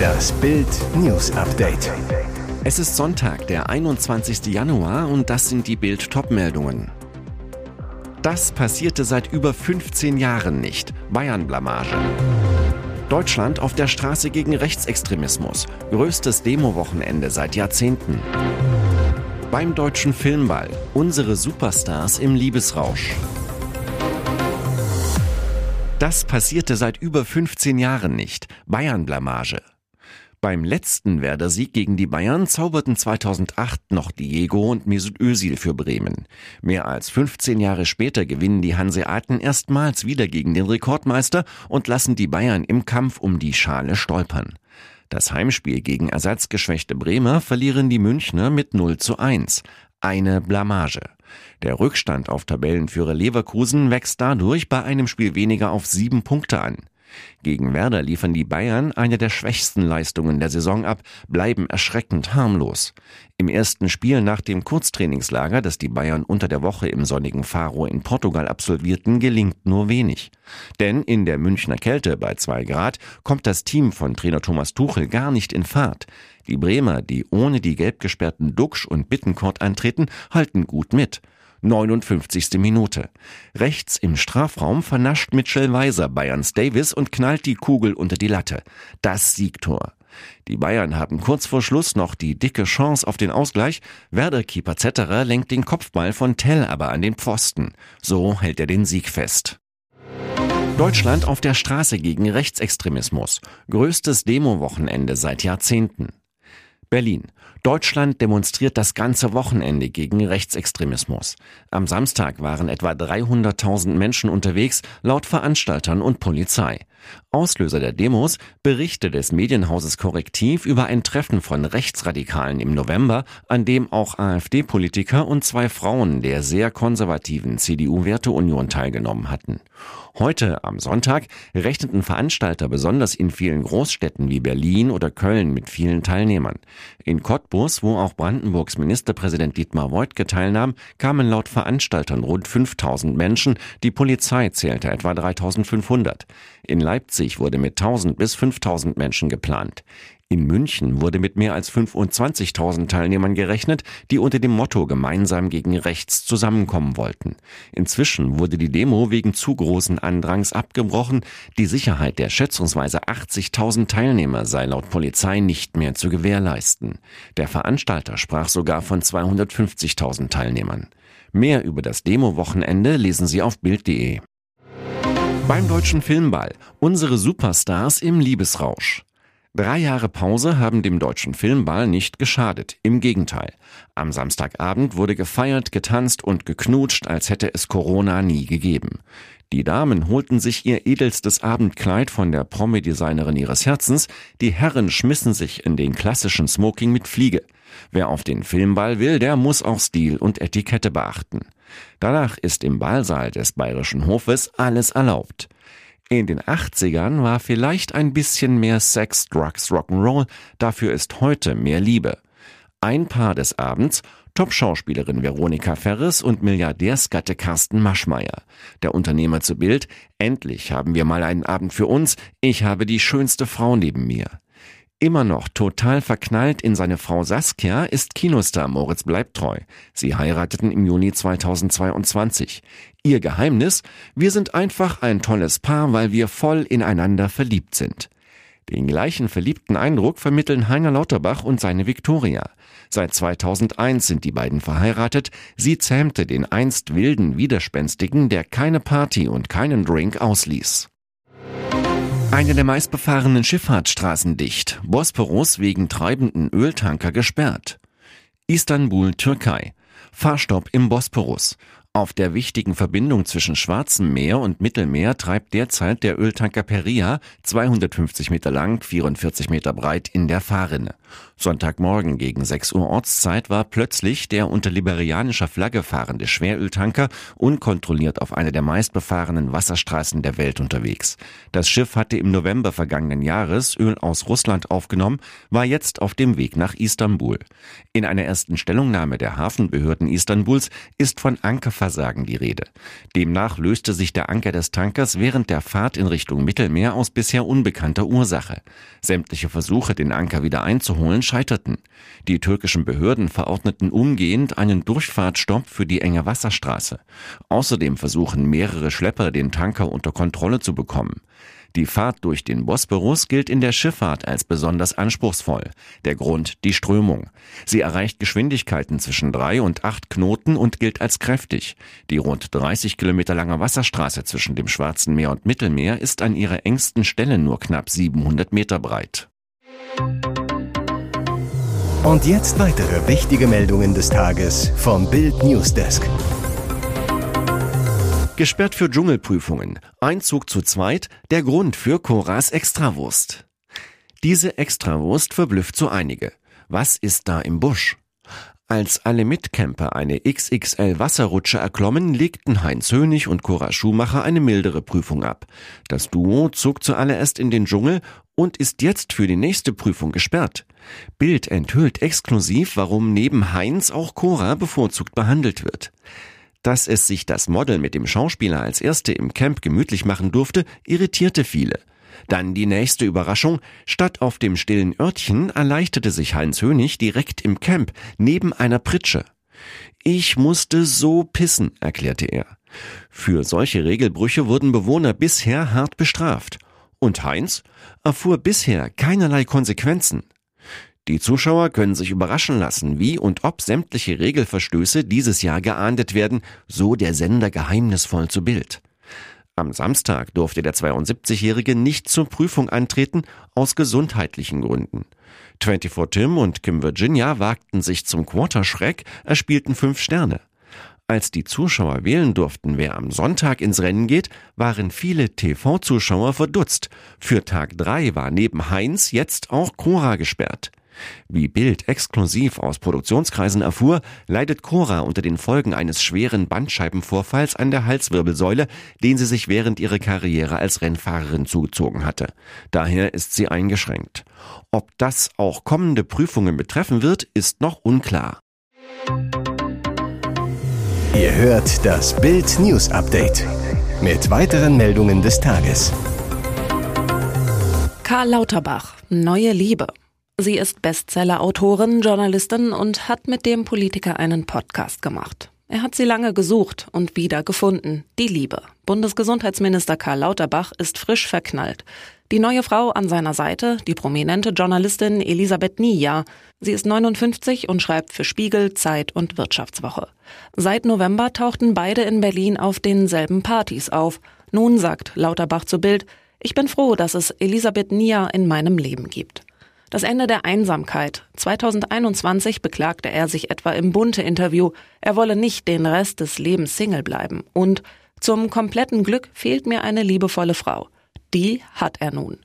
Das Bild News Update. Es ist Sonntag, der 21. Januar und das sind die Bild Topmeldungen. Das passierte seit über 15 Jahren nicht. Bayern Blamage. Deutschland auf der Straße gegen Rechtsextremismus. Größtes Demo-Wochenende seit Jahrzehnten. Beim deutschen Filmball. Unsere Superstars im Liebesrausch. Das passierte seit über 15 Jahren nicht. Bayern-Blamage. Beim letzten Werder-Sieg gegen die Bayern zauberten 2008 noch Diego und Mesut Özil für Bremen. Mehr als 15 Jahre später gewinnen die Hanseaten erstmals wieder gegen den Rekordmeister und lassen die Bayern im Kampf um die Schale stolpern. Das Heimspiel gegen ersatzgeschwächte Bremer verlieren die Münchner mit 0 zu 1. Eine Blamage. Der Rückstand auf Tabellenführer Leverkusen wächst dadurch bei einem Spiel weniger auf sieben Punkte an. Gegen Werder liefern die Bayern eine der schwächsten Leistungen der Saison ab, bleiben erschreckend harmlos. Im ersten Spiel nach dem Kurztrainingslager, das die Bayern unter der Woche im sonnigen Faro in Portugal absolvierten, gelingt nur wenig. Denn in der Münchner Kälte bei zwei Grad kommt das Team von Trainer Thomas Tuchel gar nicht in Fahrt. Die Bremer, die ohne die gelb gesperrten Duxch und Bittencourt antreten, halten gut mit. 59. Minute. Rechts im Strafraum vernascht Mitchell Weiser Bayerns Davis und knallt die Kugel unter die Latte. Das Siegtor. Die Bayern haben kurz vor Schluss noch die dicke Chance auf den Ausgleich. Werder-Keeper Zetterer lenkt den Kopfball von Tell aber an den Pfosten. So hält er den Sieg fest. Deutschland auf der Straße gegen Rechtsextremismus. Größtes Demo-Wochenende seit Jahrzehnten. Berlin. Deutschland demonstriert das ganze Wochenende gegen Rechtsextremismus. Am Samstag waren etwa 300.000 Menschen unterwegs, laut Veranstaltern und Polizei. Auslöser der Demos Berichte des Medienhauses Korrektiv über ein Treffen von Rechtsradikalen im November, an dem auch AfD-Politiker und zwei Frauen der sehr konservativen CDU-Werteunion teilgenommen hatten. Heute, am Sonntag, rechneten Veranstalter besonders in vielen Großstädten wie Berlin oder Köln mit vielen Teilnehmern. In Cottbus, wo auch Brandenburgs Ministerpräsident Dietmar Woidke teilnahm, kamen laut Veranstaltern rund 5000 Menschen, die Polizei zählte etwa 3500. In Leipzig wurde mit 1000 bis 5000 Menschen geplant. In München wurde mit mehr als 25.000 Teilnehmern gerechnet, die unter dem Motto gemeinsam gegen rechts zusammenkommen wollten. Inzwischen wurde die Demo wegen zu großen Andrangs abgebrochen. Die Sicherheit der schätzungsweise 80.000 Teilnehmer sei laut Polizei nicht mehr zu gewährleisten. Der Veranstalter sprach sogar von 250.000 Teilnehmern. Mehr über das Demo-Wochenende lesen Sie auf Bild.de. Beim Deutschen Filmball. Unsere Superstars im Liebesrausch. Drei Jahre Pause haben dem deutschen Filmball nicht geschadet. Im Gegenteil. Am Samstagabend wurde gefeiert, getanzt und geknutscht, als hätte es Corona nie gegeben. Die Damen holten sich ihr edelstes Abendkleid von der Promi-Designerin ihres Herzens, die Herren schmissen sich in den klassischen Smoking mit Fliege. Wer auf den Filmball will, der muss auch Stil und Etikette beachten. Danach ist im Ballsaal des Bayerischen Hofes alles erlaubt. In den 80ern war vielleicht ein bisschen mehr Sex, Drugs, Rock'n'Roll, dafür ist heute mehr Liebe. Ein Paar des Abends, Top-Schauspielerin Veronika Ferres und Milliardärsgatte Carsten Maschmeyer. Der Unternehmer zu Bild, endlich haben wir mal einen Abend für uns, ich habe die schönste Frau neben mir. Immer noch total verknallt in seine Frau Saskia ist Kinostar Moritz Bleibtreu. Sie heirateten im Juni 2022. Ihr Geheimnis? Wir sind einfach ein tolles Paar, weil wir voll ineinander verliebt sind. Den gleichen verliebten Eindruck vermitteln Heiner Lauterbach und seine Viktoria. Seit 2001 sind die beiden verheiratet. Sie zähmte den einst wilden Widerspenstigen, der keine Party und keinen Drink ausließ. Eine der meistbefahrenen Schifffahrtsstraßen dicht. Bosporus wegen treibenden Öltanker gesperrt. Istanbul, Türkei. Fahrstopp im Bosporus. Auf der wichtigen Verbindung zwischen Schwarzem Meer und Mittelmeer treibt derzeit der Öltanker Peria, 250 Meter lang, 44 Meter breit, in der Fahrrinne. Sonntagmorgen gegen 6 Uhr Ortszeit war plötzlich der unter liberianischer Flagge fahrende Schweröltanker unkontrolliert auf einer der meistbefahrenen Wasserstraßen der Welt unterwegs. Das Schiff hatte im November vergangenen Jahres Öl aus Russland aufgenommen, war jetzt auf dem Weg nach Istanbul. In einer ersten Stellungnahme der Hafenbehörden Istanbuls ist von Anker Versagen die Rede. Demnach löste sich der Anker des Tankers während der Fahrt in Richtung Mittelmeer aus bisher unbekannter Ursache. Sämtliche Versuche, den Anker wieder einzuholen, scheiterten. Die türkischen Behörden verordneten umgehend einen Durchfahrtstopp für die enge Wasserstraße. Außerdem versuchen mehrere Schlepper, den Tanker unter Kontrolle zu bekommen. Die Fahrt durch den Bosporus gilt in der Schifffahrt als besonders anspruchsvoll. Der Grund die Strömung. Sie erreicht Geschwindigkeiten zwischen drei und acht Knoten und gilt als kräftig. Die rund 30 Kilometer lange Wasserstraße zwischen dem Schwarzen Meer und Mittelmeer ist an ihrer engsten Stelle nur knapp 700 Meter breit. Und jetzt weitere wichtige Meldungen des Tages vom Bild Newsdesk. Gesperrt für Dschungelprüfungen. Einzug zu zweit, der Grund für Coras Extrawurst. Diese Extrawurst verblüfft so einige. Was ist da im Busch? Als alle Mitcamper eine XXL Wasserrutsche erklommen, legten Heinz Hönig und Cora Schumacher eine mildere Prüfung ab. Das Duo zog zuallererst in den Dschungel und ist jetzt für die nächste Prüfung gesperrt. Bild enthüllt exklusiv, warum neben Heinz auch Cora bevorzugt behandelt wird. Dass es sich das Model mit dem Schauspieler als erste im Camp gemütlich machen durfte, irritierte viele. Dann die nächste Überraschung. Statt auf dem stillen Örtchen erleichterte sich Heinz Hönig direkt im Camp, neben einer Pritsche. Ich musste so pissen, erklärte er. Für solche Regelbrüche wurden Bewohner bisher hart bestraft. Und Heinz erfuhr bisher keinerlei Konsequenzen. Die Zuschauer können sich überraschen lassen, wie und ob sämtliche Regelverstöße dieses Jahr geahndet werden, so der Sender geheimnisvoll zu Bild. Am Samstag durfte der 72-Jährige nicht zur Prüfung antreten, aus gesundheitlichen Gründen. 24 Tim und Kim Virginia wagten sich zum Quarterschreck, erspielten fünf Sterne. Als die Zuschauer wählen durften, wer am Sonntag ins Rennen geht, waren viele TV-Zuschauer verdutzt. Für Tag drei war neben Heinz jetzt auch Cora gesperrt. Wie Bild exklusiv aus Produktionskreisen erfuhr, leidet Cora unter den Folgen eines schweren Bandscheibenvorfalls an der Halswirbelsäule, den sie sich während ihrer Karriere als Rennfahrerin zugezogen hatte. Daher ist sie eingeschränkt. Ob das auch kommende Prüfungen betreffen wird, ist noch unklar. Ihr hört das Bild News Update mit weiteren Meldungen des Tages. Karl Lauterbach, neue Liebe. Sie ist Bestseller-Autorin, Journalistin und hat mit dem Politiker einen Podcast gemacht. Er hat sie lange gesucht und wieder gefunden. Die Liebe. Bundesgesundheitsminister Karl Lauterbach ist frisch verknallt. Die neue Frau an seiner Seite, die prominente Journalistin Elisabeth Nia. Sie ist 59 und schreibt für Spiegel, Zeit und Wirtschaftswoche. Seit November tauchten beide in Berlin auf denselben Partys auf. Nun sagt Lauterbach zu Bild, ich bin froh, dass es Elisabeth Nia in meinem Leben gibt. Das Ende der Einsamkeit. 2021 beklagte er sich etwa im Bunte-Interview, er wolle nicht den Rest des Lebens Single bleiben. Und zum kompletten Glück fehlt mir eine liebevolle Frau. Die hat er nun.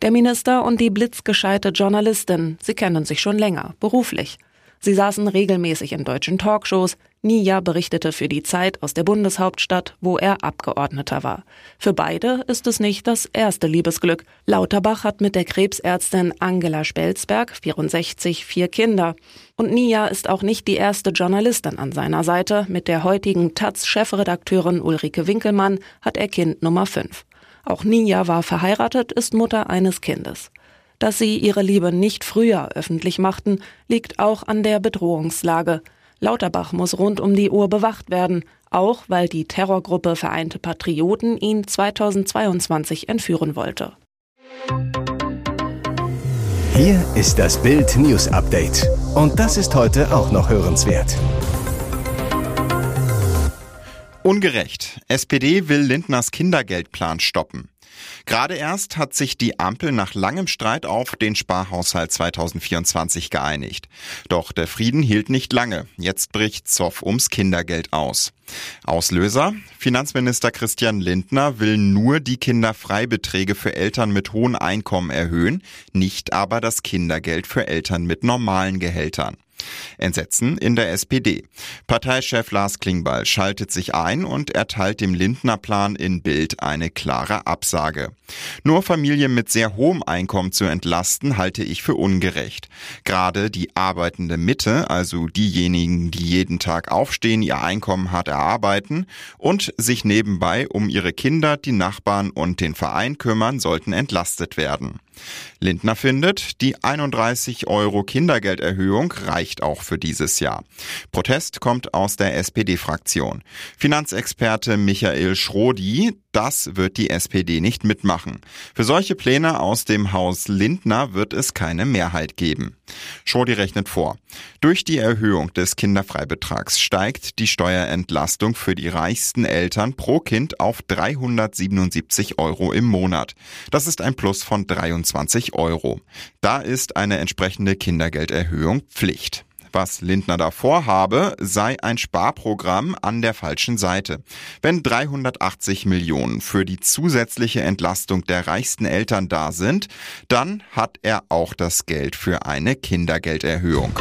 Der Minister und die blitzgescheite Journalistin, sie kennen sich schon länger, beruflich. Sie saßen regelmäßig in deutschen Talkshows. Nia berichtete für die Zeit aus der Bundeshauptstadt, wo er Abgeordneter war. Für beide ist es nicht das erste Liebesglück. Lauterbach hat mit der Krebsärztin Angela Spelzberg, 64, vier Kinder. Und Nia ist auch nicht die erste Journalistin an seiner Seite. Mit der heutigen Taz-Chefredakteurin Ulrike Winkelmann hat er Kind Nummer 5. Auch Nia war verheiratet, ist Mutter eines Kindes. Dass sie ihre Liebe nicht früher öffentlich machten, liegt auch an der Bedrohungslage. Lauterbach muss rund um die Uhr bewacht werden, auch weil die Terrorgruppe Vereinte Patrioten ihn 2022 entführen wollte. Hier ist das Bild News Update. Und das ist heute auch noch hörenswert. Ungerecht. SPD will Lindners Kindergeldplan stoppen. Gerade erst hat sich die Ampel nach langem Streit auf den Sparhaushalt 2024 geeinigt. Doch der Frieden hielt nicht lange. Jetzt bricht Zoff ums Kindergeld aus. Auslöser? Finanzminister Christian Lindner will nur die Kinderfreibeträge für Eltern mit hohen Einkommen erhöhen, nicht aber das Kindergeld für Eltern mit normalen Gehältern. Entsetzen in der SPD. Parteichef Lars Klingbeil schaltet sich ein und erteilt dem Lindner Plan in Bild eine klare Absage. Nur Familien mit sehr hohem Einkommen zu entlasten, halte ich für ungerecht. Gerade die arbeitende Mitte, also diejenigen, die jeden Tag aufstehen, ihr Einkommen hart erarbeiten und sich nebenbei um ihre Kinder, die Nachbarn und den Verein kümmern, sollten entlastet werden. Lindner findet, die 31 Euro Kindergelderhöhung reicht auch für dieses Jahr. Protest kommt aus der SPD-Fraktion. Finanzexperte Michael Schrodi, das wird die SPD nicht mitmachen. Für solche Pläne aus dem Haus Lindner wird es keine Mehrheit geben. Schrodi rechnet vor. Durch die Erhöhung des Kinderfreibetrags steigt die Steuerentlastung für die reichsten Eltern pro Kind auf 377 Euro im Monat. Das ist ein Plus von 23 Euro. Da ist eine entsprechende Kindergelderhöhung Pflicht. Was Lindner davor habe, sei ein Sparprogramm an der falschen Seite. Wenn 380 Millionen für die zusätzliche Entlastung der reichsten Eltern da sind, dann hat er auch das Geld für eine Kindergelderhöhung.